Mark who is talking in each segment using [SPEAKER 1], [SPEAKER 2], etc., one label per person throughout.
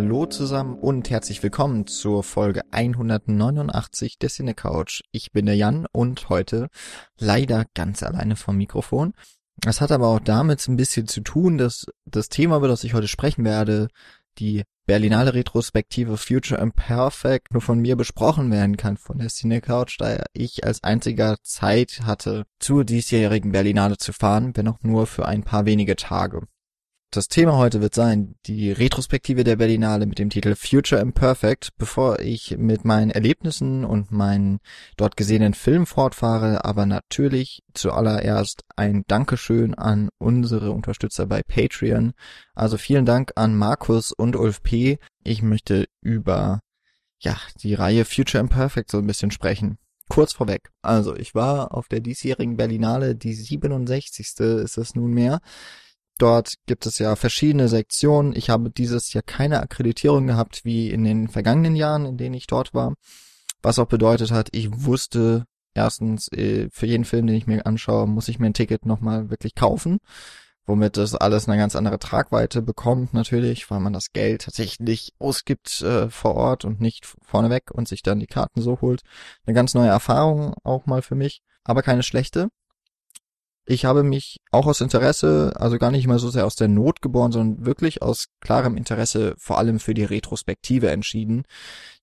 [SPEAKER 1] Hallo zusammen und herzlich willkommen zur Folge 189 der Cine Couch. Ich bin der Jan und heute leider ganz alleine vom Mikrofon. Das hat aber auch damit ein bisschen zu tun, dass das Thema, über das ich heute sprechen werde, die Berlinale Retrospektive Future Imperfect nur von mir besprochen werden kann von der Cine Couch, da ich als einziger Zeit hatte, zur diesjährigen Berlinale zu fahren, wenn auch nur für ein paar wenige Tage. Das Thema heute wird sein, die Retrospektive der Berlinale mit dem Titel Future Imperfect. Bevor ich mit meinen Erlebnissen und meinen dort gesehenen Filmen fortfahre, aber natürlich zuallererst ein Dankeschön an unsere Unterstützer bei Patreon. Also vielen Dank an Markus und Ulf P. Ich möchte über, ja, die Reihe Future Imperfect so ein bisschen sprechen. Kurz vorweg. Also, ich war auf der diesjährigen Berlinale, die 67. ist es nunmehr. Dort gibt es ja verschiedene Sektionen. Ich habe dieses Jahr keine Akkreditierung gehabt wie in den vergangenen Jahren, in denen ich dort war. Was auch bedeutet hat, ich wusste erstens, äh, für jeden Film, den ich mir anschaue, muss ich mir ein Ticket nochmal wirklich kaufen. Womit das alles eine ganz andere Tragweite bekommt, natürlich, weil man das Geld tatsächlich ausgibt äh, vor Ort und nicht vorneweg und sich dann die Karten so holt. Eine ganz neue Erfahrung auch mal für mich, aber keine schlechte. Ich habe mich auch aus Interesse, also gar nicht mal so sehr aus der Not geboren, sondern wirklich aus klarem Interesse vor allem für die Retrospektive entschieden,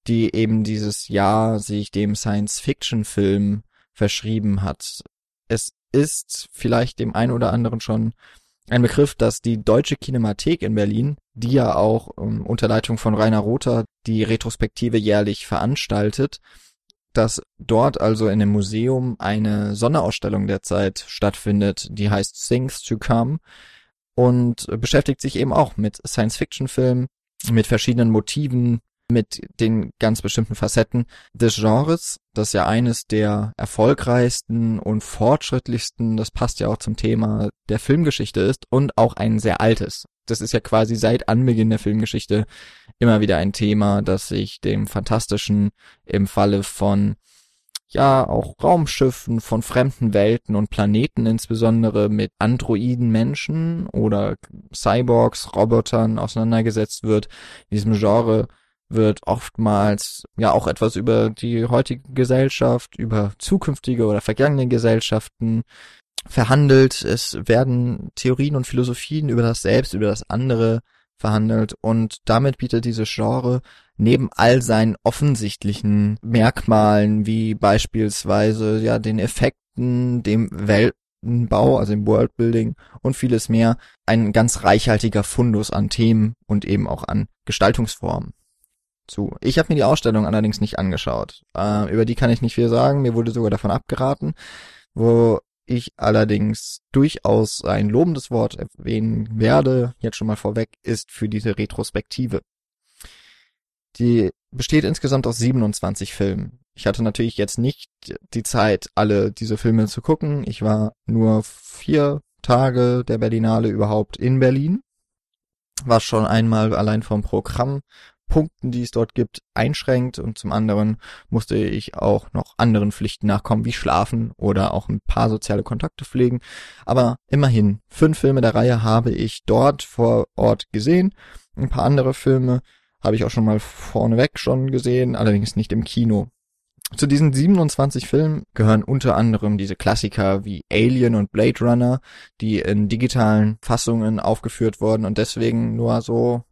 [SPEAKER 1] die eben dieses Jahr sich dem Science-Fiction-Film verschrieben hat. Es ist vielleicht dem einen oder anderen schon ein Begriff, dass die Deutsche Kinemathek in Berlin, die ja auch um, ähm, unter Leitung von Rainer Rother die Retrospektive jährlich veranstaltet, dass dort also in dem Museum eine Sonderausstellung derzeit stattfindet, die heißt Things to Come und beschäftigt sich eben auch mit Science-Fiction-Filmen, mit verschiedenen Motiven, mit den ganz bestimmten Facetten des Genres, das ja eines der erfolgreichsten und fortschrittlichsten, das passt ja auch zum Thema der Filmgeschichte ist und auch ein sehr altes. Das ist ja quasi seit Anbeginn der Filmgeschichte immer wieder ein Thema, das sich dem Fantastischen im Falle von ja auch Raumschiffen von fremden Welten und Planeten insbesondere mit Androiden Menschen oder Cyborgs, Robotern auseinandergesetzt wird. In diesem Genre wird oftmals ja auch etwas über die heutige Gesellschaft, über zukünftige oder vergangene Gesellschaften verhandelt. Es werden Theorien und Philosophien über das Selbst, über das andere verhandelt und damit bietet dieses Genre neben all seinen offensichtlichen Merkmalen wie beispielsweise ja den Effekten, dem Weltenbau, also dem Worldbuilding und vieles mehr ein ganz reichhaltiger Fundus an Themen und eben auch an Gestaltungsformen zu. Ich habe mir die Ausstellung allerdings nicht angeschaut. Äh, über die kann ich nicht viel sagen. Mir wurde sogar davon abgeraten, wo ich allerdings durchaus ein lobendes Wort erwähnen werde, jetzt schon mal vorweg, ist für diese Retrospektive. Die besteht insgesamt aus 27 Filmen. Ich hatte natürlich jetzt nicht die Zeit, alle diese Filme zu gucken. Ich war nur vier Tage der Berlinale überhaupt in Berlin, was schon einmal allein vom Programm Punkten, die es dort gibt, einschränkt und zum anderen musste ich auch noch anderen Pflichten nachkommen, wie schlafen oder auch ein paar soziale Kontakte pflegen. Aber immerhin, fünf Filme der Reihe habe ich dort vor Ort gesehen. Ein paar andere Filme habe ich auch schon mal vorneweg schon gesehen, allerdings nicht im Kino. Zu diesen 27 Filmen gehören unter anderem diese Klassiker wie Alien und Blade Runner, die in digitalen Fassungen aufgeführt wurden und deswegen nur so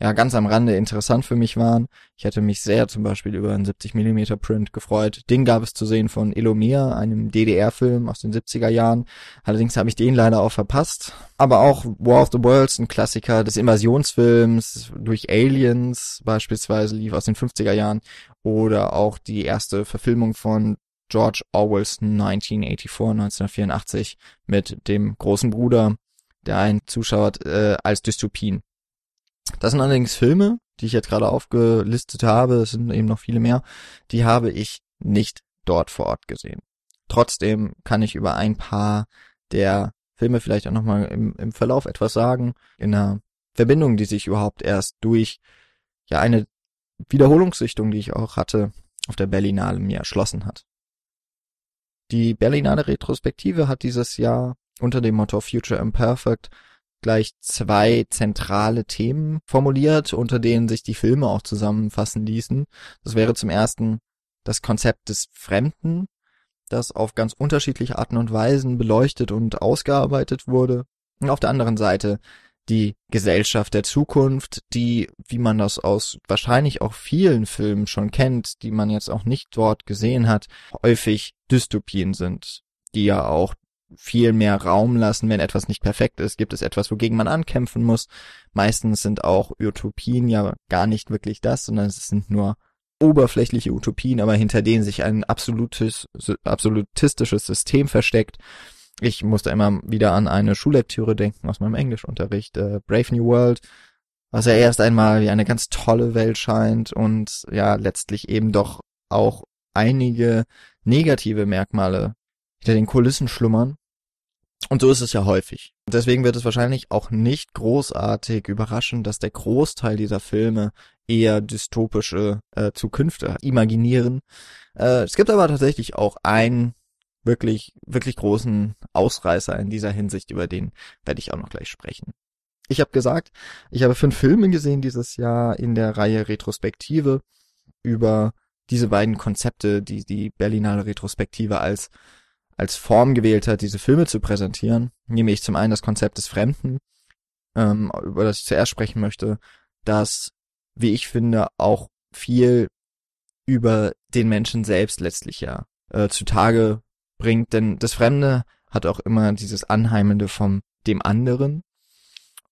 [SPEAKER 1] ja ganz am Rande interessant für mich waren. Ich hätte mich sehr zum Beispiel über einen 70 mm Print gefreut. Den gab es zu sehen von Elomir, einem DDR-Film aus den 70er Jahren. Allerdings habe ich den leider auch verpasst. Aber auch War of the Worlds, ein Klassiker des Invasionsfilms durch Aliens beispielsweise lief aus den 50er Jahren oder auch die erste Verfilmung von George Orwells 1984, 1984 mit dem großen Bruder, der einen zuschaut äh, als Dystopien. Das sind allerdings Filme, die ich jetzt gerade aufgelistet habe, es sind eben noch viele mehr, die habe ich nicht dort vor Ort gesehen. Trotzdem kann ich über ein paar der Filme vielleicht auch nochmal im, im Verlauf etwas sagen, in einer Verbindung, die sich überhaupt erst durch ja eine Wiederholungssichtung, die ich auch hatte, auf der Berlinale mir erschlossen hat. Die Berlinale Retrospektive hat dieses Jahr unter dem Motto Future Imperfect gleich zwei zentrale Themen formuliert, unter denen sich die Filme auch zusammenfassen ließen. Das wäre zum ersten das Konzept des Fremden, das auf ganz unterschiedliche Arten und Weisen beleuchtet und ausgearbeitet wurde. Und auf der anderen Seite die Gesellschaft der Zukunft, die, wie man das aus wahrscheinlich auch vielen Filmen schon kennt, die man jetzt auch nicht dort gesehen hat, häufig Dystopien sind, die ja auch viel mehr Raum lassen, wenn etwas nicht perfekt ist, gibt es etwas, wogegen man ankämpfen muss. Meistens sind auch Utopien ja gar nicht wirklich das, sondern es sind nur oberflächliche Utopien, aber hinter denen sich ein absolutes, absolutistisches System versteckt. Ich musste immer wieder an eine Schullektüre denken aus meinem Englischunterricht, äh, Brave New World, was ja erst einmal wie eine ganz tolle Welt scheint und ja letztlich eben doch auch einige negative Merkmale hinter den Kulissen schlummern. Und so ist es ja häufig. Deswegen wird es wahrscheinlich auch nicht großartig überraschen, dass der Großteil dieser Filme eher dystopische äh, Zukünfte imaginieren. Äh, es gibt aber tatsächlich auch einen wirklich, wirklich großen Ausreißer in dieser Hinsicht, über den werde ich auch noch gleich sprechen. Ich habe gesagt, ich habe fünf Filme gesehen dieses Jahr in der Reihe Retrospektive über diese beiden Konzepte, die die Berlinale Retrospektive als als Form gewählt hat, diese Filme zu präsentieren. Nämlich zum einen das Konzept des Fremden, ähm, über das ich zuerst sprechen möchte, das, wie ich finde, auch viel über den Menschen selbst letztlich ja äh, zutage bringt, denn das Fremde hat auch immer dieses Anheimende vom dem anderen.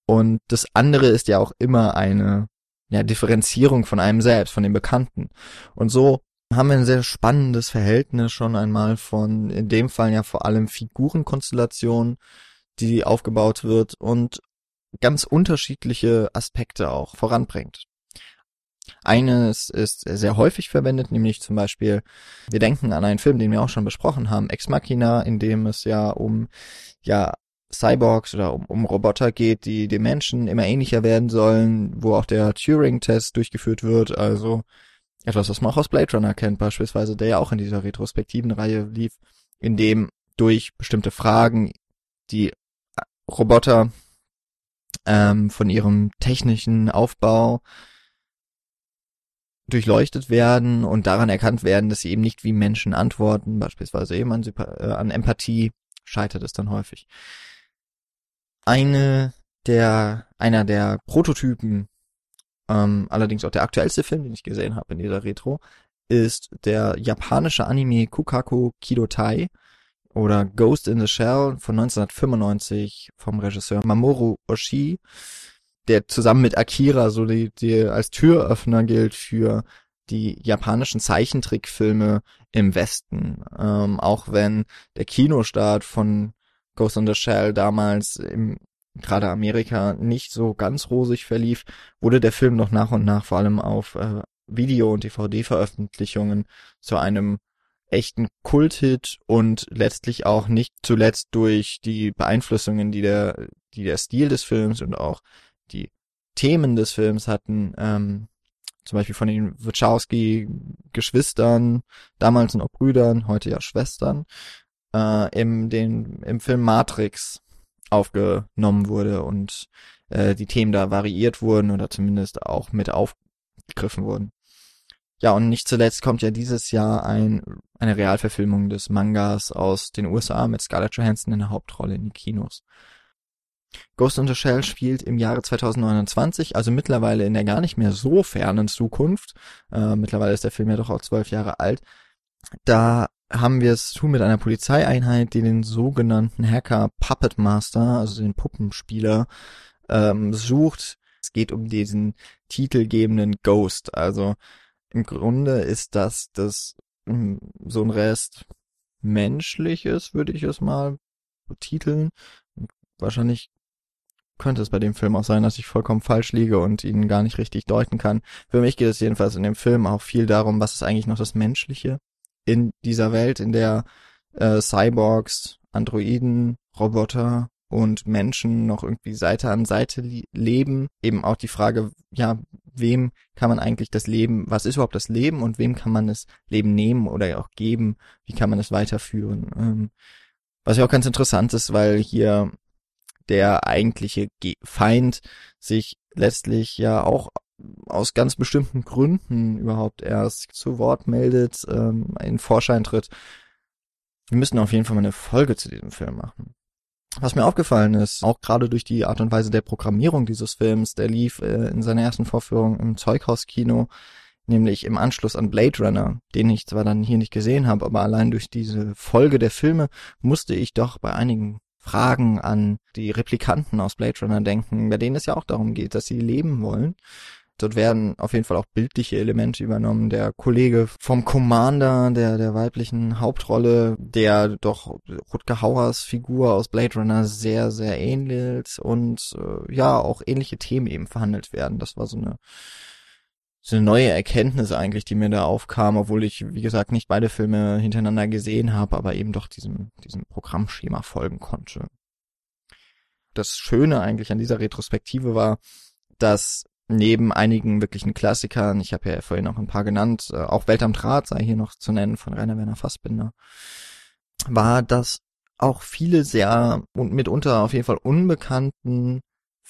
[SPEAKER 1] Und das andere ist ja auch immer eine ja, Differenzierung von einem selbst, von dem Bekannten. Und so haben wir ein sehr spannendes Verhältnis schon einmal von, in dem Fall ja vor allem Figurenkonstellationen, die aufgebaut wird und ganz unterschiedliche Aspekte auch voranbringt. Eines ist sehr häufig verwendet, nämlich zum Beispiel, wir denken an einen Film, den wir auch schon besprochen haben, Ex Machina, in dem es ja um, ja, Cyborgs oder um, um Roboter geht, die den Menschen immer ähnlicher werden sollen, wo auch der Turing-Test durchgeführt wird, also etwas, was man auch aus Blade Runner kennt, beispielsweise, der ja auch in dieser retrospektiven Reihe lief, in dem durch bestimmte Fragen die Roboter ähm, von ihrem technischen Aufbau durchleuchtet werden und daran erkannt werden, dass sie eben nicht wie Menschen antworten, beispielsweise eben an, äh, an Empathie, scheitert es dann häufig. Eine der, einer der Prototypen ähm, allerdings auch der aktuellste Film, den ich gesehen habe in dieser Retro, ist der japanische Anime Kukaku Kidotai oder Ghost in the Shell von 1995 vom Regisseur Mamoru Oshii, der zusammen mit Akira so die, die als Türöffner gilt für die japanischen Zeichentrickfilme im Westen. Ähm, auch wenn der Kinostart von Ghost in the Shell damals im gerade Amerika nicht so ganz rosig verlief, wurde der Film noch nach und nach vor allem auf äh, Video- und DVD-Veröffentlichungen zu einem echten Kulthit und letztlich auch nicht zuletzt durch die Beeinflussungen, die der, die der Stil des Films und auch die Themen des Films hatten, ähm, zum Beispiel von den Wachowski-Geschwistern, damals noch Brüdern, heute ja Schwestern, äh, im, den, im Film Matrix aufgenommen wurde und äh, die Themen da variiert wurden oder zumindest auch mit aufgegriffen wurden. Ja, und nicht zuletzt kommt ja dieses Jahr ein, eine Realverfilmung des Mangas aus den USA mit Scarlett Johansson in der Hauptrolle in die Kinos. Ghost in the Shell spielt im Jahre 2029, also mittlerweile in der gar nicht mehr so fernen Zukunft. Äh, mittlerweile ist der Film ja doch auch zwölf Jahre alt. Da haben wir es tun mit einer Polizeieinheit, die den sogenannten Hacker Puppet Master, also den Puppenspieler, ähm, sucht. Es geht um diesen titelgebenden Ghost. Also im Grunde ist das das hm, so ein Rest menschliches, würde ich es mal betiteln. Wahrscheinlich könnte es bei dem Film auch sein, dass ich vollkommen falsch liege und ihn gar nicht richtig deuten kann. Für mich geht es jedenfalls in dem Film auch viel darum, was ist eigentlich noch das Menschliche in dieser Welt, in der äh, Cyborgs, Androiden, Roboter und Menschen noch irgendwie Seite an Seite leben. Eben auch die Frage, ja, wem kann man eigentlich das Leben, was ist überhaupt das Leben und wem kann man das Leben nehmen oder auch geben? Wie kann man es weiterführen? Ähm, was ja auch ganz interessant ist, weil hier der eigentliche Feind sich letztlich ja auch aus ganz bestimmten Gründen überhaupt erst zu Wort meldet, ähm, in Vorschein tritt. Wir müssen auf jeden Fall mal eine Folge zu diesem Film machen. Was mir aufgefallen ist, auch gerade durch die Art und Weise der Programmierung dieses Films, der lief äh, in seiner ersten Vorführung im Zeughauskino, nämlich im Anschluss an Blade Runner, den ich zwar dann hier nicht gesehen habe, aber allein durch diese Folge der Filme musste ich doch bei einigen Fragen an die Replikanten aus Blade Runner denken, bei denen es ja auch darum geht, dass sie leben wollen Dort werden auf jeden Fall auch bildliche Elemente übernommen. Der Kollege vom Commander, der, der weiblichen Hauptrolle, der doch Rutger Hauers Figur aus Blade Runner sehr, sehr ähnelt und äh, ja, auch ähnliche Themen eben verhandelt werden. Das war so eine, so eine neue Erkenntnis eigentlich, die mir da aufkam, obwohl ich, wie gesagt, nicht beide Filme hintereinander gesehen habe, aber eben doch diesem, diesem Programmschema folgen konnte. Das Schöne eigentlich an dieser Retrospektive war, dass neben einigen wirklichen Klassikern, ich habe ja vorhin noch ein paar genannt, äh, auch Welt am Draht sei hier noch zu nennen von Rainer Werner Fassbinder, war, dass auch viele sehr und mitunter auf jeden Fall unbekannten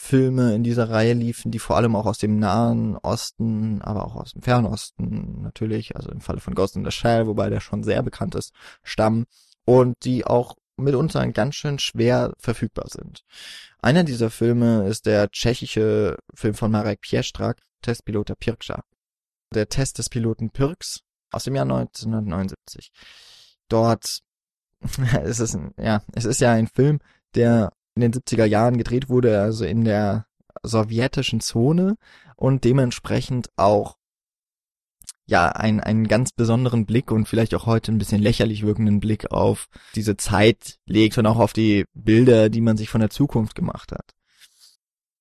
[SPEAKER 1] Filme in dieser Reihe liefen, die vor allem auch aus dem Nahen Osten, aber auch aus dem Fernen Osten natürlich, also im Falle von Ghost in the Shell, wobei der schon sehr bekannt ist, stammen und die auch mitunter ganz schön schwer verfügbar sind. Einer dieser Filme ist der tschechische Film von Marek Piestrak, Testpilot der Pirkscha. Der Test des Piloten Pirks aus dem Jahr 1979. Dort es ist ein, ja, es ist ja ein Film, der in den 70er Jahren gedreht wurde, also in der sowjetischen Zone und dementsprechend auch ja ein, einen ganz besonderen Blick und vielleicht auch heute ein bisschen lächerlich wirkenden Blick auf diese Zeit legt und auch auf die Bilder, die man sich von der Zukunft gemacht hat.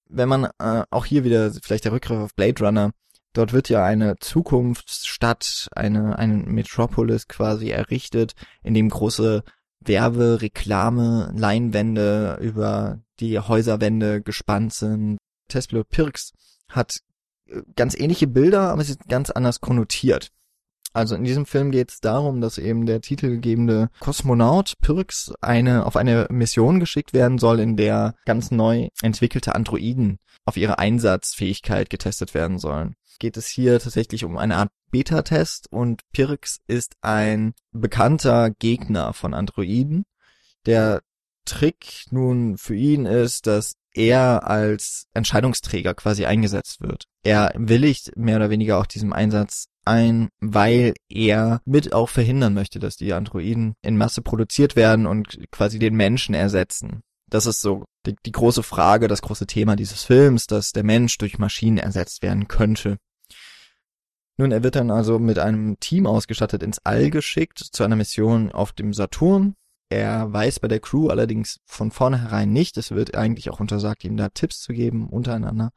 [SPEAKER 1] Wenn man äh, auch hier wieder vielleicht der Rückgriff auf Blade Runner, dort wird ja eine Zukunftsstadt, eine, eine Metropolis quasi errichtet, in dem große Werbe, Reklame, Leinwände über die Häuserwände gespannt sind. Testpilot Pirks hat ganz ähnliche Bilder, aber sie sind ganz anders konnotiert. Also in diesem Film geht es darum, dass eben der titelgebende Kosmonaut Pirks eine auf eine Mission geschickt werden soll, in der ganz neu entwickelte Androiden auf ihre Einsatzfähigkeit getestet werden sollen. Geht es hier tatsächlich um eine Art Beta-Test und Pirks ist ein bekannter Gegner von Androiden. Der Trick nun für ihn ist, dass er als Entscheidungsträger quasi eingesetzt wird. Er willigt mehr oder weniger auch diesem Einsatz ein, weil er mit auch verhindern möchte, dass die Androiden in Masse produziert werden und quasi den Menschen ersetzen. Das ist so die, die große Frage, das große Thema dieses Films, dass der Mensch durch Maschinen ersetzt werden könnte. Nun, er wird dann also mit einem Team ausgestattet ins All geschickt zu einer Mission auf dem Saturn, er weiß bei der Crew allerdings von vornherein nicht, es wird eigentlich auch untersagt, ihm da Tipps zu geben untereinander,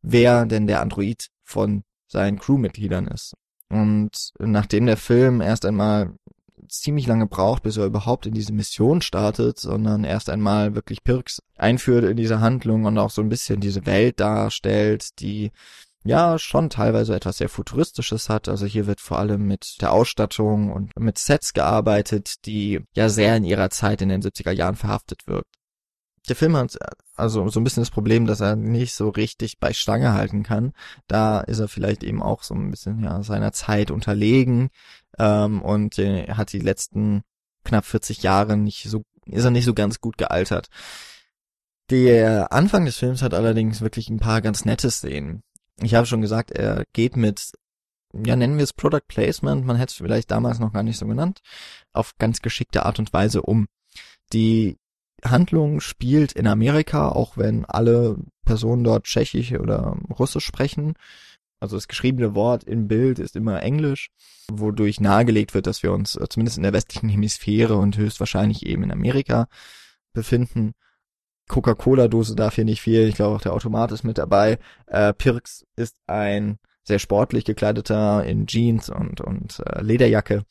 [SPEAKER 1] wer denn der Android von seinen Crewmitgliedern ist. Und nachdem der Film erst einmal ziemlich lange braucht, bis er überhaupt in diese Mission startet, sondern erst einmal wirklich Pirks einführt in diese Handlung und auch so ein bisschen diese Welt darstellt, die ja schon teilweise etwas sehr Futuristisches hat. Also hier wird vor allem mit der Ausstattung und mit Sets gearbeitet, die ja sehr in ihrer Zeit in den 70er Jahren verhaftet wirkt. Der Film hat also so ein bisschen das Problem, dass er nicht so richtig bei Stange halten kann. Da ist er vielleicht eben auch so ein bisschen ja seiner Zeit unterlegen ähm, und äh, hat die letzten knapp 40 Jahre nicht so ist er nicht so ganz gut gealtert. Der Anfang des Films hat allerdings wirklich ein paar ganz nette Szenen ich habe schon gesagt, er geht mit, ja nennen wir es Product Placement, man hätte es vielleicht damals noch gar nicht so genannt, auf ganz geschickte Art und Weise um. Die Handlung spielt in Amerika, auch wenn alle Personen dort Tschechisch oder Russisch sprechen. Also das geschriebene Wort im Bild ist immer Englisch, wodurch nahegelegt wird, dass wir uns äh, zumindest in der westlichen Hemisphäre und höchstwahrscheinlich eben in Amerika befinden. Coca-Cola-Dose darf hier nicht viel. Ich glaube auch der Automat ist mit dabei. Äh, Pirks ist ein sehr sportlich gekleideter in Jeans und, und äh, Lederjacke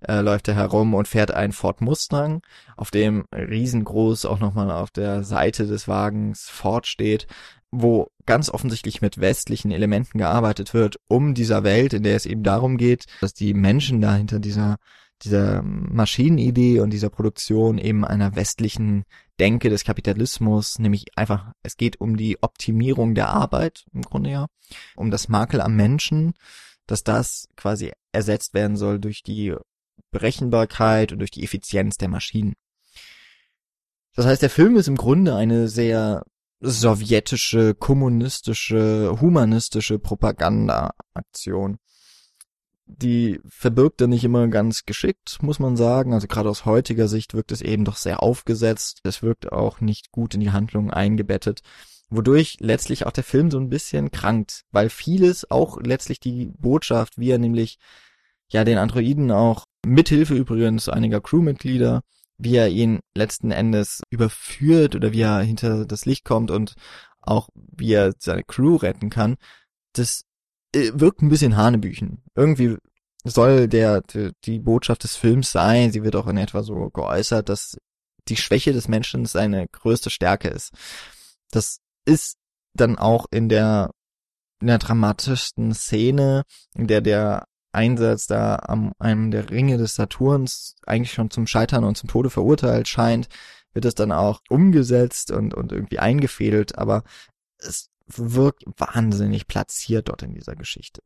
[SPEAKER 1] äh, läuft er herum und fährt einen Ford Mustang, auf dem riesengroß auch nochmal auf der Seite des Wagens Ford steht, wo ganz offensichtlich mit westlichen Elementen gearbeitet wird, um dieser Welt, in der es eben darum geht, dass die Menschen da hinter dieser dieser Maschinenidee und dieser Produktion eben einer westlichen Denke des Kapitalismus, nämlich einfach, es geht um die Optimierung der Arbeit im Grunde ja, um das Makel am Menschen, dass das quasi ersetzt werden soll durch die Berechenbarkeit und durch die Effizienz der Maschinen. Das heißt, der Film ist im Grunde eine sehr sowjetische, kommunistische, humanistische Propagandaaktion. Die verbirgt er nicht immer ganz geschickt, muss man sagen. Also gerade aus heutiger Sicht wirkt es eben doch sehr aufgesetzt. Es wirkt auch nicht gut in die Handlung eingebettet wodurch letztlich auch der Film so ein bisschen krankt, weil vieles, auch letztlich die Botschaft, wie er nämlich ja den Androiden auch mithilfe übrigens einiger Crewmitglieder, wie er ihn letzten Endes überführt oder wie er hinter das Licht kommt und auch wie er seine Crew retten kann, das wirkt ein bisschen Hanebüchen. Irgendwie soll der, die, die Botschaft des Films sein, sie wird auch in etwa so geäußert, dass die Schwäche des Menschen seine größte Stärke ist. Das ist dann auch in der, in der dramatischsten Szene, in der der Einsatz da am einem der Ringe des Saturns eigentlich schon zum Scheitern und zum Tode verurteilt scheint, wird es dann auch umgesetzt und, und irgendwie eingefädelt, aber es wirkt wahnsinnig platziert dort in dieser Geschichte.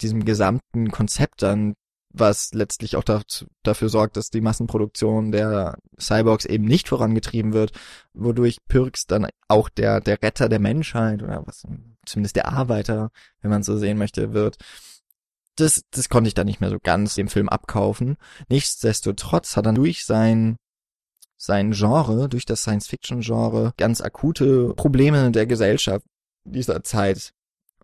[SPEAKER 1] Diesem gesamten Konzept dann was letztlich auch dafür sorgt, dass die Massenproduktion der Cyborgs eben nicht vorangetrieben wird, wodurch Pirks dann auch der, der Retter der Menschheit oder was, zumindest der Arbeiter, wenn man so sehen möchte, wird. Das, das konnte ich dann nicht mehr so ganz dem Film abkaufen. Nichtsdestotrotz hat er durch sein, sein Genre, durch das Science-Fiction-Genre ganz akute Probleme der Gesellschaft dieser Zeit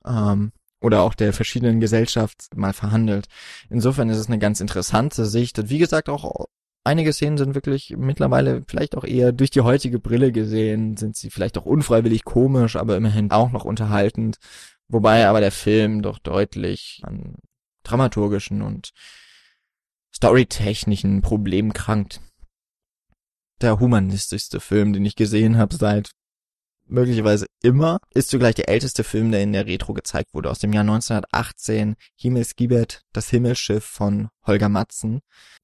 [SPEAKER 1] ähm, oder auch der verschiedenen Gesellschaft mal verhandelt. Insofern ist es eine ganz interessante Sicht. Und wie gesagt, auch einige Szenen sind wirklich mittlerweile vielleicht auch eher durch die heutige Brille gesehen, sind sie vielleicht auch unfreiwillig komisch, aber immerhin auch noch unterhaltend. Wobei aber der Film doch deutlich an dramaturgischen und storytechnischen Problemen krankt. Der humanistischste Film, den ich gesehen habe seit möglicherweise immer, ist zugleich der älteste Film, der in der Retro gezeigt wurde, aus dem Jahr 1918, Himmelsgibet, das Himmelschiff von Holger Matzen.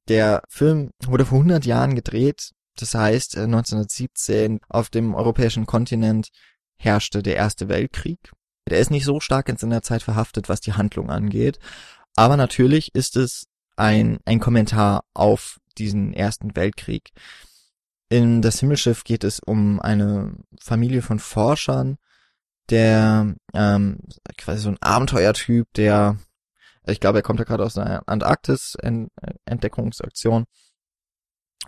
[SPEAKER 1] Der Film wurde vor 100 Jahren gedreht, das heißt 1917 äh, auf dem europäischen Kontinent herrschte der Erste Weltkrieg. Der ist nicht so stark in seiner Zeit verhaftet, was die Handlung angeht, aber natürlich ist es ein, ein Kommentar auf diesen Ersten Weltkrieg. In das Himmelschiff geht es um eine Familie von Forschern, der ähm, quasi so ein Abenteuertyp, der ich glaube, er kommt ja gerade aus einer Antarktis-Entdeckungsaktion.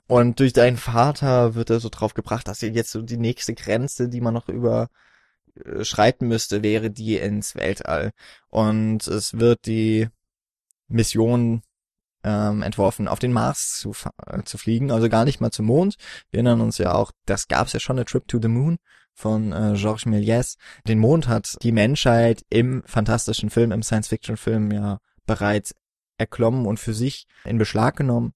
[SPEAKER 1] Und durch deinen Vater wird er so drauf gebracht, dass jetzt so die nächste Grenze, die man noch überschreiten müsste, wäre die ins Weltall. Und es wird die Mission ähm, entworfen, auf den Mars zu, äh, zu fliegen, also gar nicht mal zum Mond. Wir erinnern uns ja auch, das gab's ja schon, eine Trip to the Moon von äh, Georges Méliès. Den Mond hat die Menschheit im fantastischen Film, im Science-Fiction-Film ja bereits erklommen und für sich in Beschlag genommen.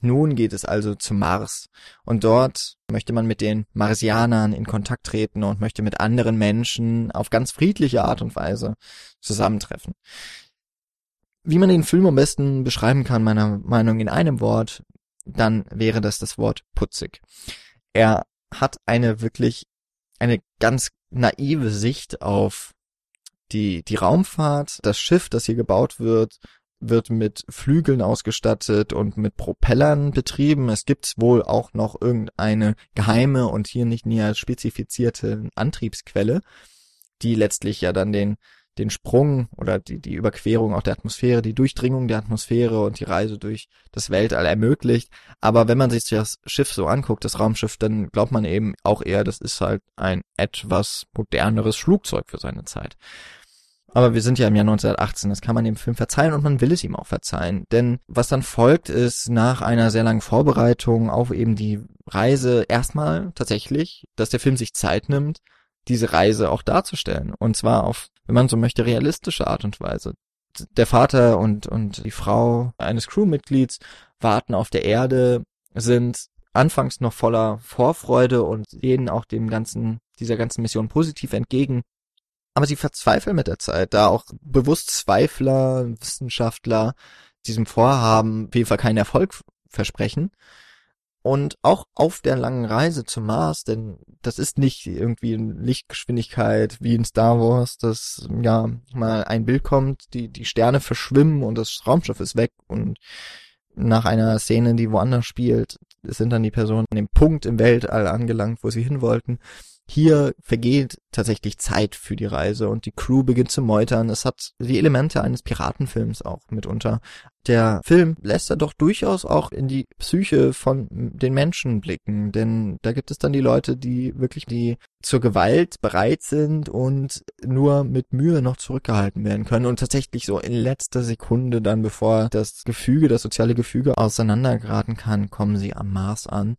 [SPEAKER 1] Nun geht es also zum Mars und dort möchte man mit den Marsianern in Kontakt treten und möchte mit anderen Menschen auf ganz friedliche Art und Weise zusammentreffen. Wie man den Film am besten beschreiben kann, meiner Meinung in einem Wort, dann wäre das das Wort putzig. Er hat eine wirklich, eine ganz naive Sicht auf die, die Raumfahrt. Das Schiff, das hier gebaut wird, wird mit Flügeln ausgestattet und mit Propellern betrieben. Es gibt wohl auch noch irgendeine geheime und hier nicht näher spezifizierte Antriebsquelle, die letztlich ja dann den den Sprung oder die, die Überquerung auch der Atmosphäre, die Durchdringung der Atmosphäre und die Reise durch das Weltall ermöglicht. Aber wenn man sich das Schiff so anguckt, das Raumschiff, dann glaubt man eben auch eher, das ist halt ein etwas moderneres Flugzeug für seine Zeit. Aber wir sind ja im Jahr 1918, das kann man dem Film verzeihen und man will es ihm auch verzeihen. Denn was dann folgt, ist nach einer sehr langen Vorbereitung auf eben die Reise erstmal tatsächlich, dass der Film sich Zeit nimmt, diese Reise auch darzustellen. Und zwar auf wenn man so möchte, realistische Art und Weise. Der Vater und, und die Frau eines Crewmitglieds warten auf der Erde, sind anfangs noch voller Vorfreude und sehen auch dem ganzen, dieser ganzen Mission positiv entgegen. Aber sie verzweifeln mit der Zeit, da auch bewusst Zweifler, Wissenschaftler diesem Vorhaben auf jeden Fall keinen Erfolg versprechen. Und auch auf der langen Reise zum Mars, denn das ist nicht irgendwie in Lichtgeschwindigkeit wie in Star Wars, dass ja mal ein Bild kommt, die, die Sterne verschwimmen und das Raumschiff ist weg und nach einer Szene, die woanders spielt, sind dann die Personen an dem Punkt im Weltall angelangt, wo sie hin wollten. Hier vergeht tatsächlich Zeit für die Reise und die Crew beginnt zu meutern. Es hat die Elemente eines Piratenfilms auch mitunter. Der Film lässt er doch durchaus auch in die Psyche von den Menschen blicken, denn da gibt es dann die Leute, die wirklich die zur Gewalt bereit sind und nur mit Mühe noch zurückgehalten werden können und tatsächlich so in letzter Sekunde dann, bevor das Gefüge, das soziale Gefüge auseinandergeraten kann, kommen sie am Mars an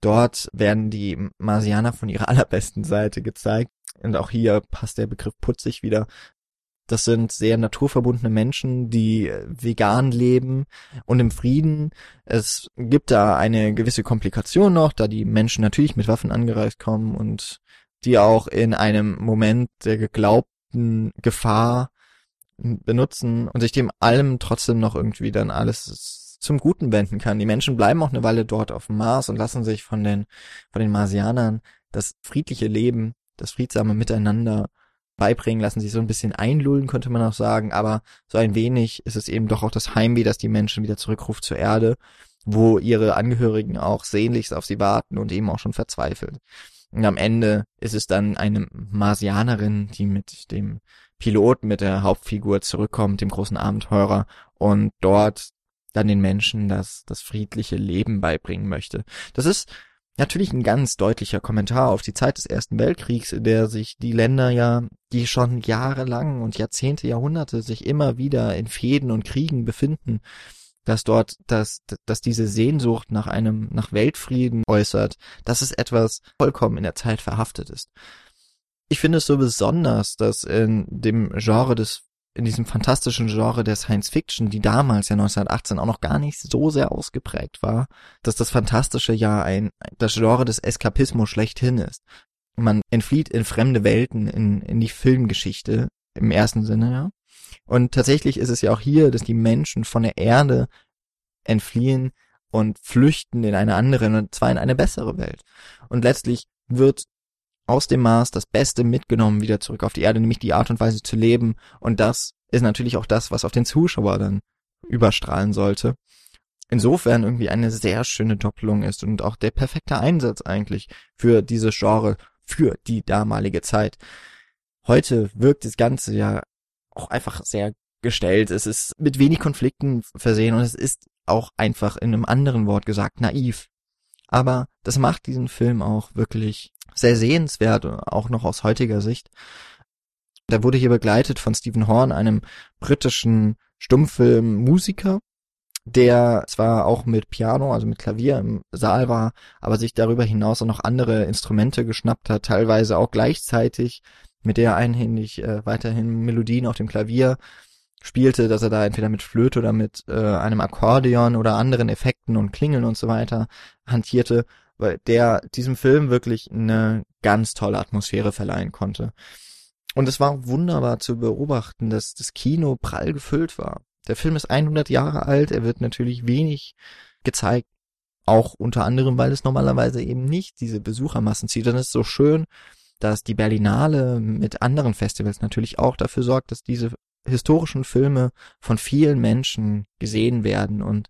[SPEAKER 1] Dort werden die Marsianer von ihrer allerbesten Seite gezeigt. Und auch hier passt der Begriff putzig wieder. Das sind sehr naturverbundene Menschen, die äh, vegan leben und im Frieden. Es gibt da eine gewisse Komplikation noch, da die Menschen natürlich mit Waffen angereist kommen und die auch in einem Moment der geglaubten Gefahr benutzen und sich dem allem trotzdem noch irgendwie dann alles zum Guten wenden kann. Die Menschen bleiben auch eine Weile dort auf dem Mars und lassen sich von den, von den Marsianern das friedliche Leben, das friedsame Miteinander beibringen, lassen sich so ein bisschen einlullen, könnte man auch sagen, aber so ein wenig ist es eben doch auch das Heimweh, das die Menschen wieder zurückruft zur Erde, wo ihre Angehörigen auch sehnlichst auf sie warten und eben auch schon verzweifelt. Und am Ende ist es dann eine Marsianerin, die mit dem Pilot, mit der Hauptfigur zurückkommt, dem großen Abenteurer, und dort dann den Menschen das, das friedliche Leben beibringen möchte. Das ist natürlich ein ganz deutlicher Kommentar auf die Zeit des Ersten Weltkriegs, in der sich die Länder ja, die schon jahrelang und Jahrzehnte, Jahrhunderte sich immer wieder in Fäden und Kriegen befinden, dass dort, dass, dass diese Sehnsucht nach einem, nach Weltfrieden äußert, dass es etwas vollkommen in der Zeit verhaftet ist. Ich finde es so besonders, dass in dem Genre des in diesem fantastischen Genre der Science Fiction, die damals ja 1918 auch noch gar nicht so sehr ausgeprägt war, dass das Fantastische ja ein, das Genre des Eskapismus schlechthin ist. Man entflieht in fremde Welten, in, in die Filmgeschichte, im ersten Sinne, ja. Und tatsächlich ist es ja auch hier, dass die Menschen von der Erde entfliehen und flüchten in eine andere, und zwar in eine bessere Welt. Und letztlich wird aus dem Mars das Beste mitgenommen wieder zurück auf die Erde, nämlich die Art und Weise zu leben. Und das ist natürlich auch das, was auf den Zuschauer dann überstrahlen sollte. Insofern irgendwie eine sehr schöne Doppelung ist und auch der perfekte Einsatz eigentlich für dieses Genre, für die damalige Zeit. Heute wirkt das Ganze ja auch einfach sehr gestellt. Es ist mit wenig Konflikten versehen und es ist auch einfach in einem anderen Wort gesagt naiv. Aber das macht diesen Film auch wirklich sehr sehenswert, auch noch aus heutiger Sicht. Der wurde hier begleitet von Stephen Horn, einem britischen Stummfilmmusiker, der zwar auch mit Piano, also mit Klavier im Saal war, aber sich darüber hinaus auch noch andere Instrumente geschnappt hat, teilweise auch gleichzeitig, mit der einhändig äh, weiterhin Melodien auf dem Klavier spielte, dass er da entweder mit Flöte oder mit äh, einem Akkordeon oder anderen Effekten und Klingeln und so weiter hantierte der diesem Film wirklich eine ganz tolle Atmosphäre verleihen konnte. Und es war wunderbar zu beobachten, dass das Kino prall gefüllt war. Der Film ist 100 Jahre alt, er wird natürlich wenig gezeigt, auch unter anderem, weil es normalerweise eben nicht diese Besuchermassen zieht. Es ist so schön, dass die Berlinale mit anderen Festivals natürlich auch dafür sorgt, dass diese historischen Filme von vielen Menschen gesehen werden und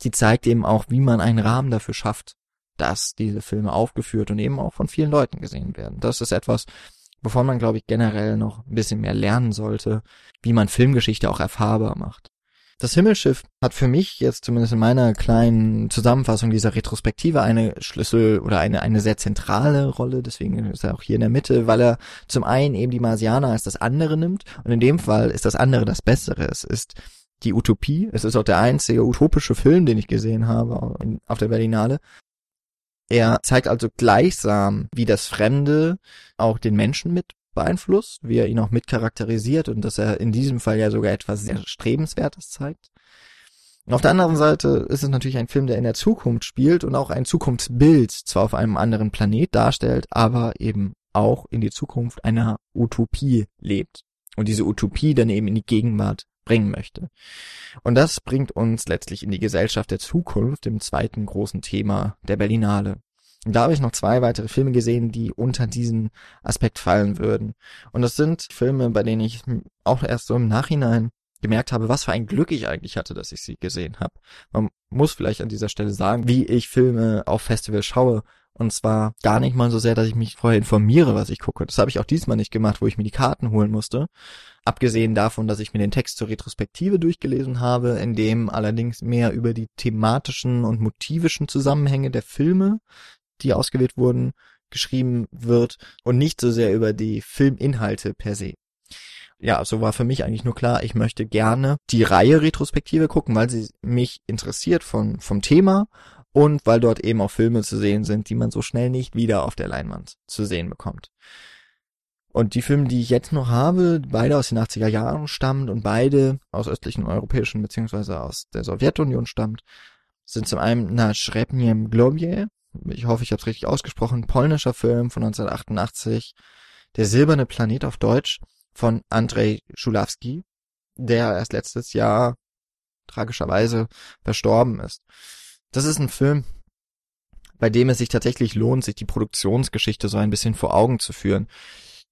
[SPEAKER 1] sie zeigt eben auch, wie man einen Rahmen dafür schafft, dass diese Filme aufgeführt und eben auch von vielen Leuten gesehen werden. Das ist etwas, wovon man, glaube ich, generell noch ein bisschen mehr lernen sollte, wie man Filmgeschichte auch erfahrbar macht. Das Himmelschiff hat für mich jetzt zumindest in meiner kleinen Zusammenfassung dieser Retrospektive eine Schlüssel oder eine, eine sehr zentrale Rolle, deswegen ist er auch hier in der Mitte, weil er zum einen eben die Marsianer als das andere nimmt und in dem Fall ist das andere das Bessere. Es ist die Utopie, es ist auch der einzige utopische Film, den ich gesehen habe auf der Berlinale, er zeigt also gleichsam, wie das Fremde auch den Menschen mit beeinflusst, wie er ihn auch mit charakterisiert und dass er in diesem Fall ja sogar etwas sehr Strebenswertes zeigt. Auf der anderen Seite ist es natürlich ein Film, der in der Zukunft spielt und auch ein Zukunftsbild zwar auf einem anderen Planet darstellt, aber eben auch in die Zukunft einer Utopie lebt. Und diese Utopie dann eben in die Gegenwart bringen möchte. Und das bringt uns letztlich in die Gesellschaft der Zukunft, dem zweiten großen Thema der Berlinale. Und da habe ich noch zwei weitere Filme gesehen, die unter diesen Aspekt fallen würden. Und das sind Filme, bei denen ich auch erst so im Nachhinein gemerkt habe, was für ein Glück ich eigentlich hatte, dass ich sie gesehen habe. Man muss vielleicht an dieser Stelle sagen, wie ich Filme auf Festivals schaue. Und zwar gar nicht mal so sehr, dass ich mich vorher informiere, was ich gucke. Das habe ich auch diesmal nicht gemacht, wo ich mir die Karten holen musste. Abgesehen davon, dass ich mir den Text zur Retrospektive durchgelesen habe, in dem allerdings mehr über die thematischen und motivischen Zusammenhänge der Filme die ausgewählt wurden, geschrieben wird und nicht so sehr über die Filminhalte per se. Ja, so war für mich eigentlich nur klar, ich möchte gerne die Reihe Retrospektive gucken, weil sie mich interessiert von, vom Thema und weil dort eben auch Filme zu sehen sind, die man so schnell nicht wieder auf der Leinwand zu sehen bekommt. Und die Filme, die ich jetzt noch habe, beide aus den 80er Jahren stammen und beide aus östlichen europäischen beziehungsweise aus der Sowjetunion stammt, sind zum einen Na Srebniem Globie ich hoffe, ich habe es richtig ausgesprochen, polnischer Film von 1988, Der silberne Planet auf Deutsch von Andrzej Schulawski, der erst letztes Jahr tragischerweise verstorben ist. Das ist ein Film, bei dem es sich tatsächlich lohnt, sich die Produktionsgeschichte so ein bisschen vor Augen zu führen.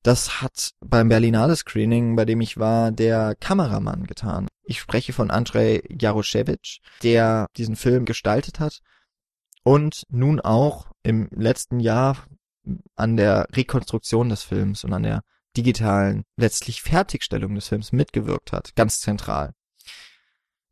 [SPEAKER 1] Das hat beim Berlinale Screening, bei dem ich war, der Kameramann getan. Ich spreche von Andrzej Jaroszewicz, der diesen Film gestaltet hat und nun auch im letzten Jahr an der Rekonstruktion des Films und an der digitalen letztlich Fertigstellung des Films mitgewirkt hat, ganz zentral.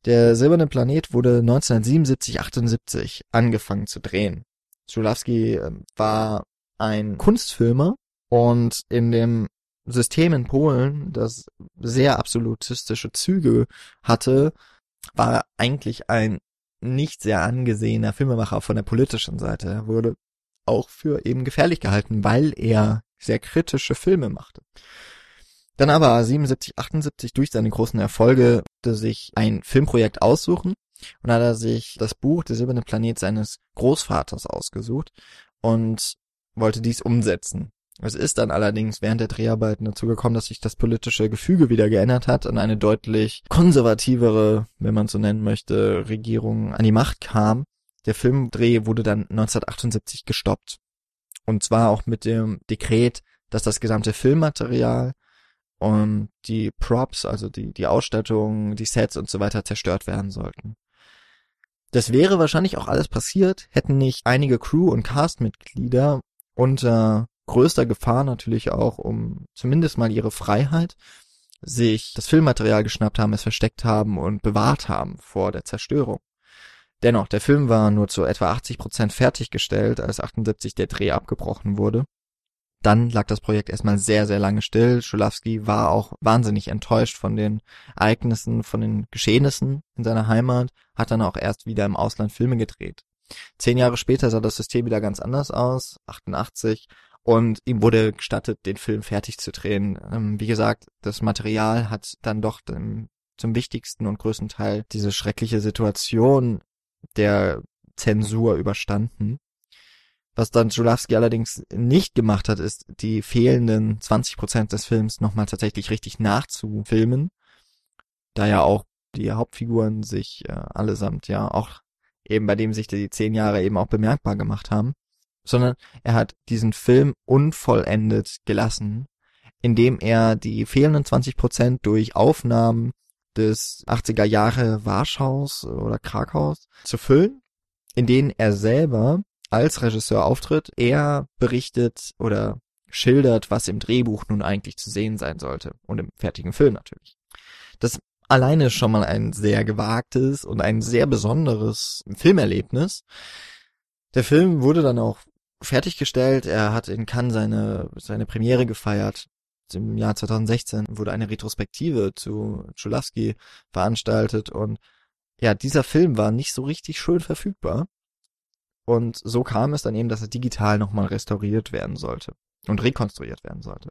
[SPEAKER 1] Der Silberne Planet wurde 1977, 78 angefangen zu drehen. Schulawski ähm, war ein Kunstfilmer und in dem System in Polen, das sehr absolutistische Züge hatte, war eigentlich ein nicht sehr angesehener Filmemacher von der politischen Seite. Er wurde auch für eben gefährlich gehalten, weil er sehr kritische Filme machte. Dann aber 77, 78 durch seine großen Erfolge sich ein Filmprojekt aussuchen und hat er sich das Buch Der silberne Planet seines Großvaters ausgesucht und wollte dies umsetzen. Es ist dann allerdings während der Dreharbeiten dazu gekommen, dass sich das politische Gefüge wieder geändert hat und eine deutlich konservativere, wenn man so nennen möchte, Regierung an die Macht kam. Der Filmdreh wurde dann 1978 gestoppt. Und zwar auch mit dem Dekret, dass das gesamte Filmmaterial und die Props, also die, die Ausstattung, die Sets und so weiter zerstört werden sollten. Das wäre wahrscheinlich auch alles passiert, hätten nicht einige Crew- und Castmitglieder unter größter Gefahr natürlich auch um zumindest mal ihre Freiheit, sich das Filmmaterial geschnappt haben, es versteckt haben und bewahrt haben vor der Zerstörung. Dennoch, der Film war nur zu etwa 80 Prozent fertiggestellt, als 78 der Dreh abgebrochen wurde. Dann lag das Projekt erstmal sehr, sehr lange still. Schulawski war auch wahnsinnig enttäuscht von den Ereignissen, von den Geschehnissen in seiner Heimat, hat dann auch erst wieder im Ausland Filme gedreht. Zehn Jahre später sah das System wieder ganz anders aus, 88, und ihm wurde gestattet, den Film fertig zu drehen. Ähm, wie gesagt, das Material hat dann doch zum wichtigsten und größten Teil diese schreckliche Situation der Zensur überstanden. Was dann Zulawski allerdings nicht gemacht hat, ist die fehlenden 20 Prozent des Films nochmal tatsächlich richtig nachzufilmen, da ja auch die Hauptfiguren sich äh, allesamt ja auch eben bei dem sich die zehn Jahre eben auch bemerkbar gemacht haben. Sondern er hat diesen Film unvollendet gelassen, indem er die fehlenden 20 Prozent durch Aufnahmen des 80er Jahre Warschaus oder Krakaus zu füllen, in denen er selber als Regisseur auftritt. Er berichtet oder schildert, was im Drehbuch nun eigentlich zu sehen sein sollte und im fertigen Film natürlich. Das alleine schon mal ein sehr gewagtes und ein sehr besonderes Filmerlebnis. Der Film wurde dann auch fertiggestellt. Er hat in Cannes seine, seine Premiere gefeiert. Im Jahr 2016 wurde eine Retrospektive zu Chulawski veranstaltet und ja, dieser Film war nicht so richtig schön verfügbar. Und so kam es dann eben, dass er digital nochmal restauriert werden sollte und rekonstruiert werden sollte.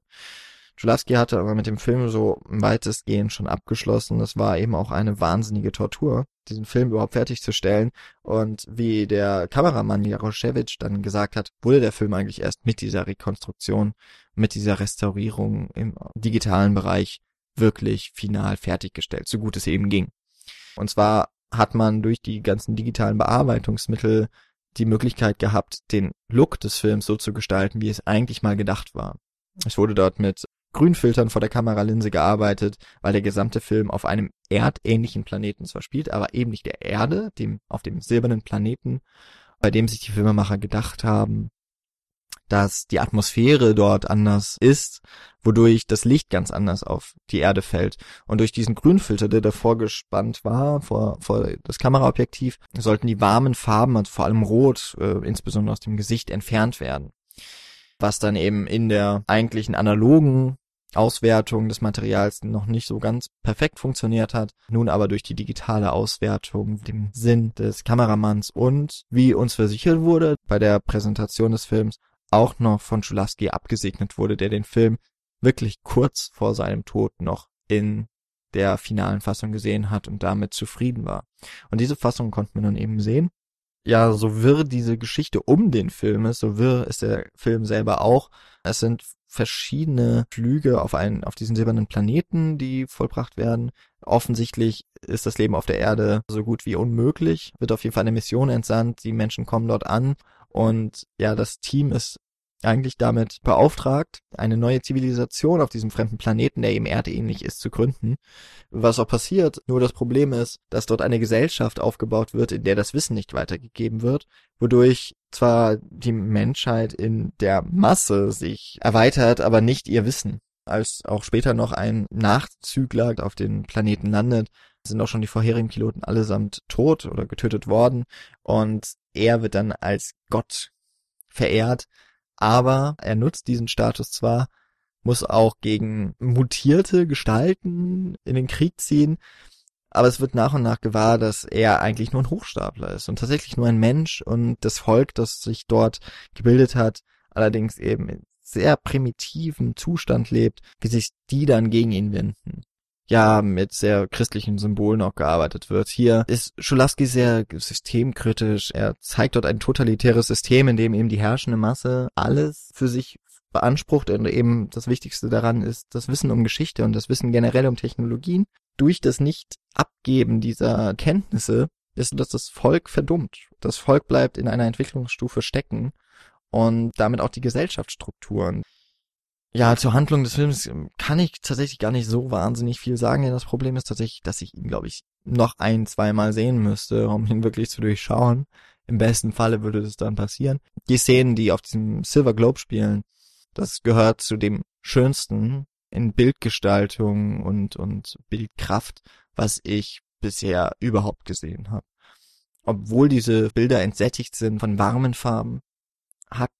[SPEAKER 1] Chulawski hatte aber mit dem Film so weitestgehend schon abgeschlossen. Es war eben auch eine wahnsinnige Tortur, diesen Film überhaupt fertigzustellen. Und wie der Kameramann Jaroszewicz dann gesagt hat, wurde der Film eigentlich erst mit dieser Rekonstruktion, mit dieser Restaurierung im digitalen Bereich wirklich final fertiggestellt, so gut es eben ging. Und zwar hat man durch die ganzen digitalen Bearbeitungsmittel die Möglichkeit gehabt, den Look des Films so zu gestalten, wie es eigentlich mal gedacht war. Es wurde dort mit Grünfiltern vor der Kameralinse gearbeitet, weil der gesamte Film auf einem erdähnlichen Planeten zwar spielt, aber eben nicht der Erde, dem, auf dem silbernen Planeten, bei dem sich die Filmemacher gedacht haben, dass die Atmosphäre dort anders ist, wodurch das Licht ganz anders auf die Erde fällt. Und durch diesen Grünfilter, der davor gespannt war, vor, vor das Kameraobjektiv, sollten die warmen Farben, also vor allem Rot, äh, insbesondere aus dem Gesicht, entfernt werden. Was dann eben in der eigentlichen analogen Auswertung des Materials noch nicht so ganz perfekt funktioniert hat, nun aber durch die digitale Auswertung, dem Sinn des Kameramanns und, wie uns versichert wurde, bei der Präsentation des Films auch noch von Schulowski abgesegnet wurde, der den Film wirklich kurz vor seinem Tod noch in der finalen Fassung gesehen hat und damit zufrieden war. Und diese Fassung konnten wir dann eben sehen. Ja, so wirr diese Geschichte um den Film ist, so wirr ist der Film selber auch. Es sind verschiedene Flüge auf einen, auf diesen silbernen Planeten, die vollbracht werden. Offensichtlich ist das Leben auf der Erde so gut wie unmöglich. Wird auf jeden Fall eine Mission entsandt. Die Menschen kommen dort an und ja, das Team ist eigentlich damit beauftragt, eine neue Zivilisation auf diesem fremden Planeten, der ihm erdähnlich ist, zu gründen. Was auch passiert, nur das Problem ist, dass dort eine Gesellschaft aufgebaut wird, in der das Wissen nicht weitergegeben wird, wodurch zwar die Menschheit in der Masse sich erweitert, aber nicht ihr Wissen. Als auch später noch ein Nachzügler auf den Planeten landet, sind auch schon die vorherigen Piloten allesamt tot oder getötet worden und er wird dann als Gott verehrt, aber er nutzt diesen Status zwar, muss auch gegen mutierte Gestalten in den Krieg ziehen, aber es wird nach und nach gewahr, dass er eigentlich nur ein Hochstapler ist und tatsächlich nur ein Mensch und das Volk, das sich dort gebildet hat, allerdings eben in sehr primitiven Zustand lebt, wie sich die dann gegen ihn wenden ja mit sehr christlichen Symbolen auch gearbeitet wird. Hier ist Schulowski sehr systemkritisch. Er zeigt dort ein totalitäres System, in dem eben die herrschende Masse alles für sich beansprucht und eben das Wichtigste daran ist das Wissen um Geschichte und das Wissen generell um Technologien. Durch das Nicht-Abgeben dieser Kenntnisse ist, dass das Volk verdummt. Das Volk bleibt in einer Entwicklungsstufe stecken und damit auch die Gesellschaftsstrukturen. Ja, zur Handlung des Films ähm, kann ich tatsächlich gar nicht so wahnsinnig viel sagen, denn das Problem ist tatsächlich, dass ich ihn, glaube ich, noch ein, zweimal sehen müsste, um ihn wirklich zu durchschauen. Im besten Falle würde das dann passieren. Die Szenen, die auf diesem Silver Globe spielen, das gehört zu dem schönsten in Bildgestaltung und, und Bildkraft, was ich bisher überhaupt gesehen habe. Obwohl diese Bilder entsättigt sind von warmen Farben, hat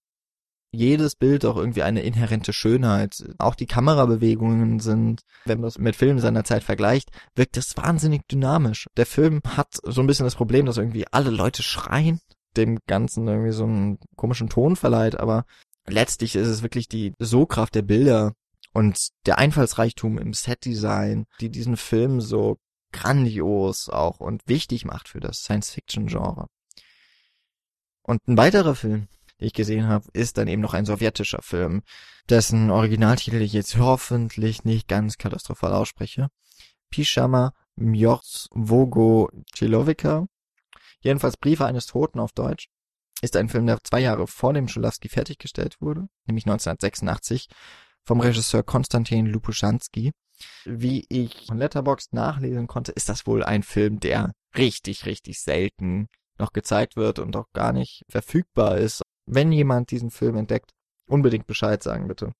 [SPEAKER 1] jedes Bild auch irgendwie eine inhärente Schönheit. Auch die Kamerabewegungen sind, wenn man das mit Filmen seiner Zeit vergleicht, wirkt das wahnsinnig dynamisch. Der Film hat so ein bisschen das Problem, dass irgendwie alle Leute schreien, dem Ganzen irgendwie so einen komischen Ton verleiht, aber letztlich ist es wirklich die Sogkraft der Bilder und der Einfallsreichtum im Setdesign, die diesen Film so grandios auch und wichtig macht für das Science-Fiction-Genre. Und ein weiterer Film, die ich gesehen habe, ist dann eben noch ein sowjetischer Film, dessen Originaltitel ich jetzt hoffentlich nicht ganz katastrophal ausspreche. Pishama Mjorzwogo Chilovika. Jedenfalls Briefe eines Toten auf Deutsch. Ist ein Film, der zwei Jahre vor dem Schulowski fertiggestellt wurde, nämlich 1986, vom Regisseur Konstantin Lupuschanski. Wie ich von Letterboxd nachlesen konnte, ist das wohl ein Film, der richtig, richtig selten noch gezeigt wird und auch gar nicht verfügbar ist wenn jemand diesen Film entdeckt, unbedingt Bescheid sagen, bitte.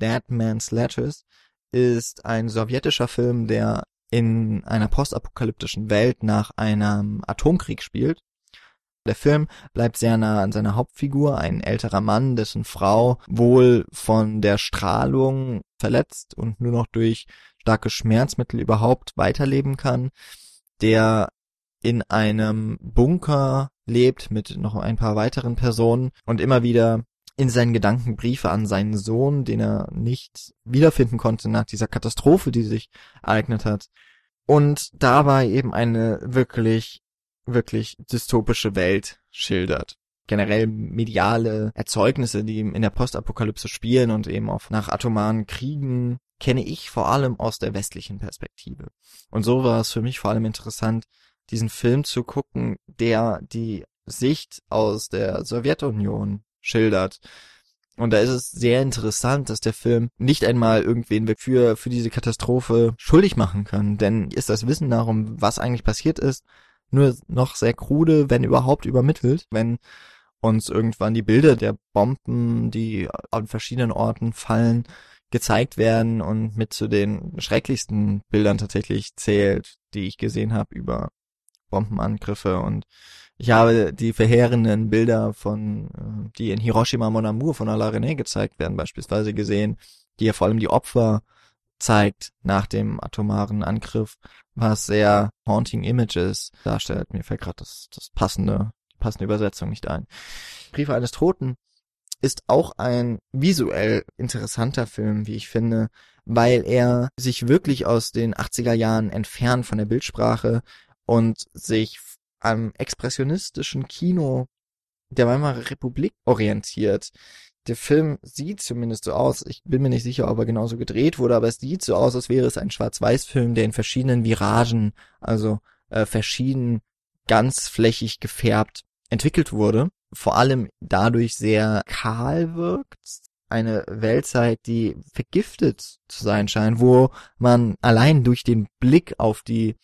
[SPEAKER 1] Dead Man's Letters ist ein sowjetischer Film, der in einer postapokalyptischen Welt nach einem Atomkrieg spielt. Der Film bleibt sehr nah an seiner Hauptfigur, ein älterer Mann, dessen Frau wohl von der Strahlung verletzt und nur noch durch starke Schmerzmittel überhaupt weiterleben kann, der in einem Bunker lebt mit noch ein paar weiteren Personen und immer wieder in seinen Gedanken Briefe an seinen Sohn, den er nicht wiederfinden konnte nach dieser Katastrophe, die sich ereignet hat. Und dabei eben eine wirklich, wirklich dystopische Welt schildert. Generell mediale Erzeugnisse, die in der Postapokalypse spielen und eben auch nach atomaren Kriegen kenne ich vor allem aus der westlichen Perspektive. Und so war es für mich vor allem interessant, diesen Film zu gucken, der die Sicht aus der Sowjetunion schildert. Und da ist es sehr interessant, dass der Film nicht einmal irgendwen für, für diese Katastrophe schuldig machen kann. Denn ist das Wissen darum, was eigentlich passiert ist, nur noch sehr krude, wenn überhaupt übermittelt. Wenn uns irgendwann die Bilder der Bomben, die an verschiedenen Orten fallen, gezeigt werden und mit zu den schrecklichsten Bildern tatsächlich zählt, die ich gesehen habe über Bombenangriffe und ich habe die verheerenden Bilder von, äh, die in Hiroshima Mon Amour von Alain René gezeigt werden, beispielsweise gesehen, die ja vor allem die Opfer zeigt nach dem atomaren Angriff, was sehr haunting images darstellt. Mir fällt gerade das, das passende, die passende Übersetzung nicht ein. Briefe eines Toten ist auch ein visuell interessanter Film, wie ich finde, weil er sich wirklich aus den 80er Jahren entfernt von der Bildsprache und sich am expressionistischen Kino der Weimarer Republik orientiert. Der Film sieht zumindest so aus, ich bin mir nicht sicher, ob er genauso gedreht wurde, aber es sieht so aus, als wäre es ein Schwarz-Weiß-Film, der in verschiedenen Viragen, also äh, verschieden ganzflächig gefärbt entwickelt wurde. Vor allem dadurch sehr kahl wirkt. Eine Weltzeit, die vergiftet zu sein scheint, wo man allein durch den Blick auf die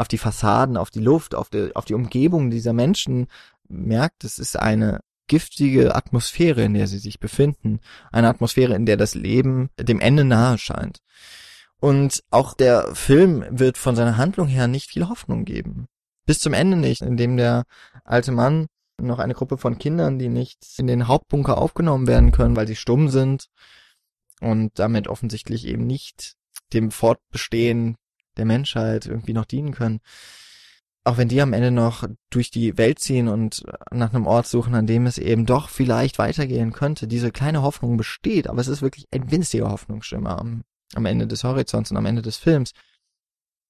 [SPEAKER 1] auf die Fassaden, auf die Luft, auf die, auf die Umgebung dieser Menschen merkt, es ist eine giftige Atmosphäre, in der sie sich befinden. Eine Atmosphäre, in der das Leben dem Ende nahe scheint. Und auch der Film wird von seiner Handlung her nicht viel Hoffnung geben. Bis zum Ende nicht, indem der alte Mann noch eine Gruppe von Kindern, die nicht in den Hauptbunker aufgenommen werden können, weil sie stumm sind und damit offensichtlich eben nicht dem Fortbestehen der Menschheit irgendwie noch dienen können. Auch wenn die am Ende noch durch die Welt ziehen und nach einem Ort suchen, an dem es eben doch vielleicht weitergehen könnte. Diese kleine Hoffnung besteht, aber es ist wirklich ein winziger Hoffnungsschimmer am, am Ende des Horizonts und am Ende des Films.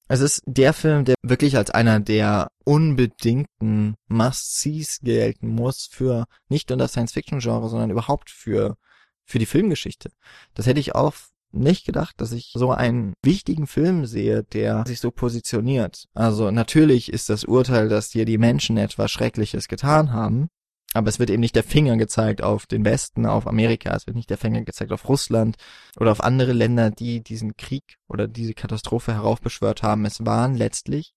[SPEAKER 1] Es ist der Film, der wirklich als einer der unbedingten Must-Sees gelten muss für nicht nur das Science-Fiction-Genre, sondern überhaupt für, für die Filmgeschichte. Das hätte ich auch nicht gedacht, dass ich so einen wichtigen Film sehe, der sich so positioniert. Also natürlich ist das Urteil, dass dir die Menschen etwas Schreckliches getan haben, aber es wird eben nicht der Finger gezeigt auf den Westen, auf Amerika, es wird nicht der Finger gezeigt auf Russland oder auf andere Länder, die diesen Krieg oder diese Katastrophe heraufbeschwört haben. Es waren letztlich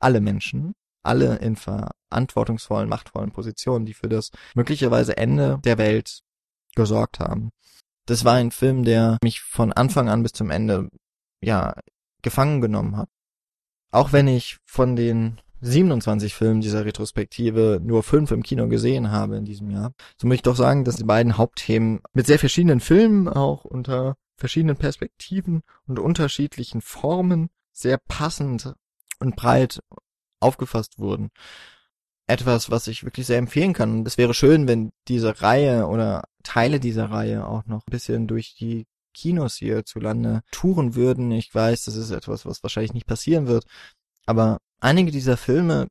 [SPEAKER 1] alle Menschen, alle in verantwortungsvollen, machtvollen Positionen, die für das möglicherweise Ende der Welt gesorgt haben das war ein Film, der mich von Anfang an bis zum Ende, ja, gefangen genommen hat. Auch wenn ich von den 27 Filmen dieser Retrospektive nur fünf im Kino gesehen habe in diesem Jahr, so möchte ich doch sagen, dass die beiden Hauptthemen mit sehr verschiedenen Filmen auch unter verschiedenen Perspektiven und unterschiedlichen Formen sehr passend und breit aufgefasst wurden etwas, was ich wirklich sehr empfehlen kann. Und es wäre schön, wenn diese Reihe oder Teile dieser Reihe auch noch ein bisschen durch die Kinos hier zu Lande touren würden. Ich weiß, das ist etwas, was wahrscheinlich nicht passieren wird. Aber einige dieser Filme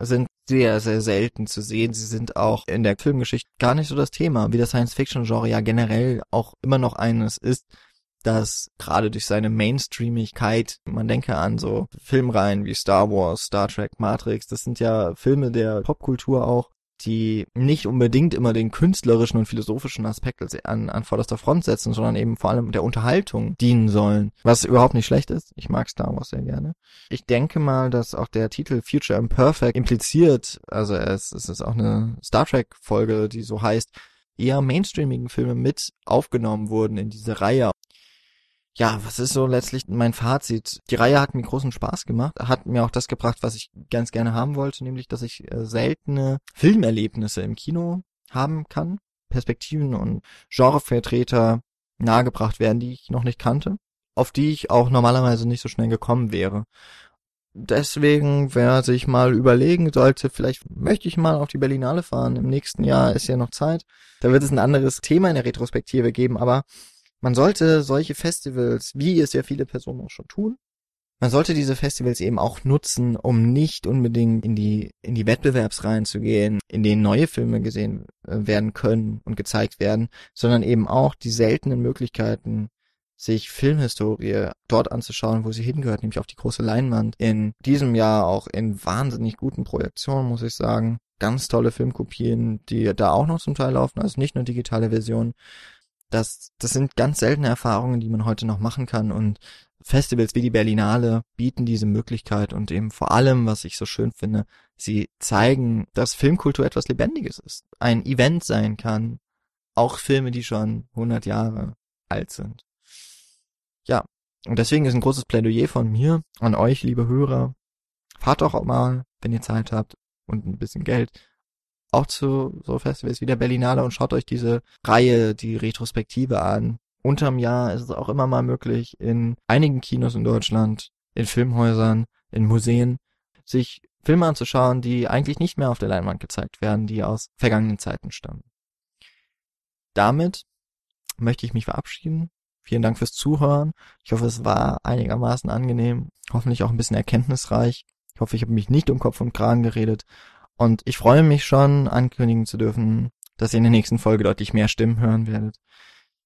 [SPEAKER 1] sind sehr, sehr selten zu sehen. Sie sind auch in der Filmgeschichte gar nicht so das Thema, wie das Science-Fiction-Genre ja generell auch immer noch eines ist, dass gerade durch seine Mainstreamigkeit, man denke an so Filmreihen wie Star Wars, Star Trek, Matrix, das sind ja Filme der Popkultur auch, die nicht unbedingt immer den künstlerischen und philosophischen Aspekt an, an vorderster Front setzen, sondern eben vor allem der Unterhaltung dienen sollen. Was überhaupt nicht schlecht ist. Ich mag Star Wars sehr gerne. Ich denke mal, dass auch der Titel Future Imperfect impliziert, also es, es ist auch eine Star Trek Folge, die so heißt, eher mainstreamigen Filme mit aufgenommen wurden in diese Reihe ja, was ist so letztlich mein Fazit? Die Reihe hat mir großen Spaß gemacht, hat mir auch das gebracht, was ich ganz gerne haben wollte, nämlich, dass ich äh, seltene Filmerlebnisse im Kino haben kann, Perspektiven und Genrevertreter nahegebracht werden, die ich noch nicht kannte, auf die ich auch normalerweise nicht so schnell gekommen wäre. Deswegen, wer sich mal überlegen sollte, vielleicht möchte ich mal auf die Berlinale fahren. Im nächsten Jahr ist ja noch Zeit. Da wird es ein anderes Thema in der Retrospektive geben, aber man sollte solche Festivals, wie es ja viele Personen auch schon tun, man sollte diese Festivals eben auch nutzen, um nicht unbedingt in die, in die Wettbewerbsreihen zu gehen, in denen neue Filme gesehen äh, werden können und gezeigt werden, sondern eben auch die seltenen Möglichkeiten sich Filmhistorie dort anzuschauen, wo sie hingehört, nämlich auf die große Leinwand. In diesem Jahr auch in wahnsinnig guten Projektionen, muss ich sagen. Ganz tolle Filmkopien, die da auch noch zum Teil laufen, also nicht nur digitale Versionen. Das, das sind ganz seltene Erfahrungen, die man heute noch machen kann. Und Festivals wie die Berlinale bieten diese Möglichkeit und eben vor allem, was ich so schön finde, sie zeigen, dass Filmkultur etwas Lebendiges ist, ein Event sein kann, auch Filme, die schon 100 Jahre alt sind. Ja, und deswegen ist ein großes Plädoyer von mir an euch, liebe Hörer, fahrt doch auch mal, wenn ihr Zeit habt und ein bisschen Geld, auch zu so Festivals wie der Berlinale und schaut euch diese Reihe, die Retrospektive an. Unterm Jahr ist es auch immer mal möglich, in einigen Kinos in Deutschland, in Filmhäusern, in Museen, sich Filme anzuschauen, die eigentlich nicht mehr auf der Leinwand gezeigt werden, die aus vergangenen Zeiten stammen. Damit möchte ich mich verabschieden. Vielen Dank fürs Zuhören. Ich hoffe, es war einigermaßen angenehm, hoffentlich auch ein bisschen erkenntnisreich. Ich hoffe, ich habe mich nicht um Kopf und Kragen geredet und ich freue mich schon, ankündigen zu dürfen, dass ihr in der nächsten Folge deutlich mehr Stimmen hören werdet.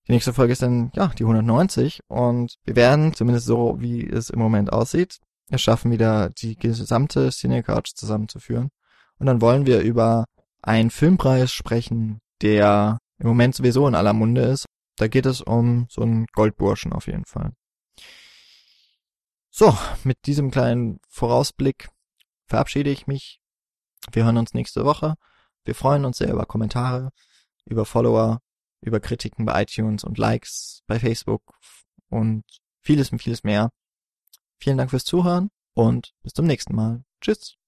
[SPEAKER 1] Die nächste Folge ist dann, ja, die 190 und wir werden, zumindest so wie es im Moment aussieht, es schaffen wieder die gesamte Cinecouch zusammenzuführen. Und dann wollen wir über einen Filmpreis sprechen, der im Moment sowieso in aller Munde ist. Da geht es um so einen Goldburschen auf jeden Fall. So, mit diesem kleinen Vorausblick verabschiede ich mich wir hören uns nächste Woche. Wir freuen uns sehr über Kommentare, über Follower, über Kritiken bei iTunes und Likes bei Facebook und vieles und vieles mehr. Vielen Dank fürs Zuhören und bis zum nächsten Mal. Tschüss.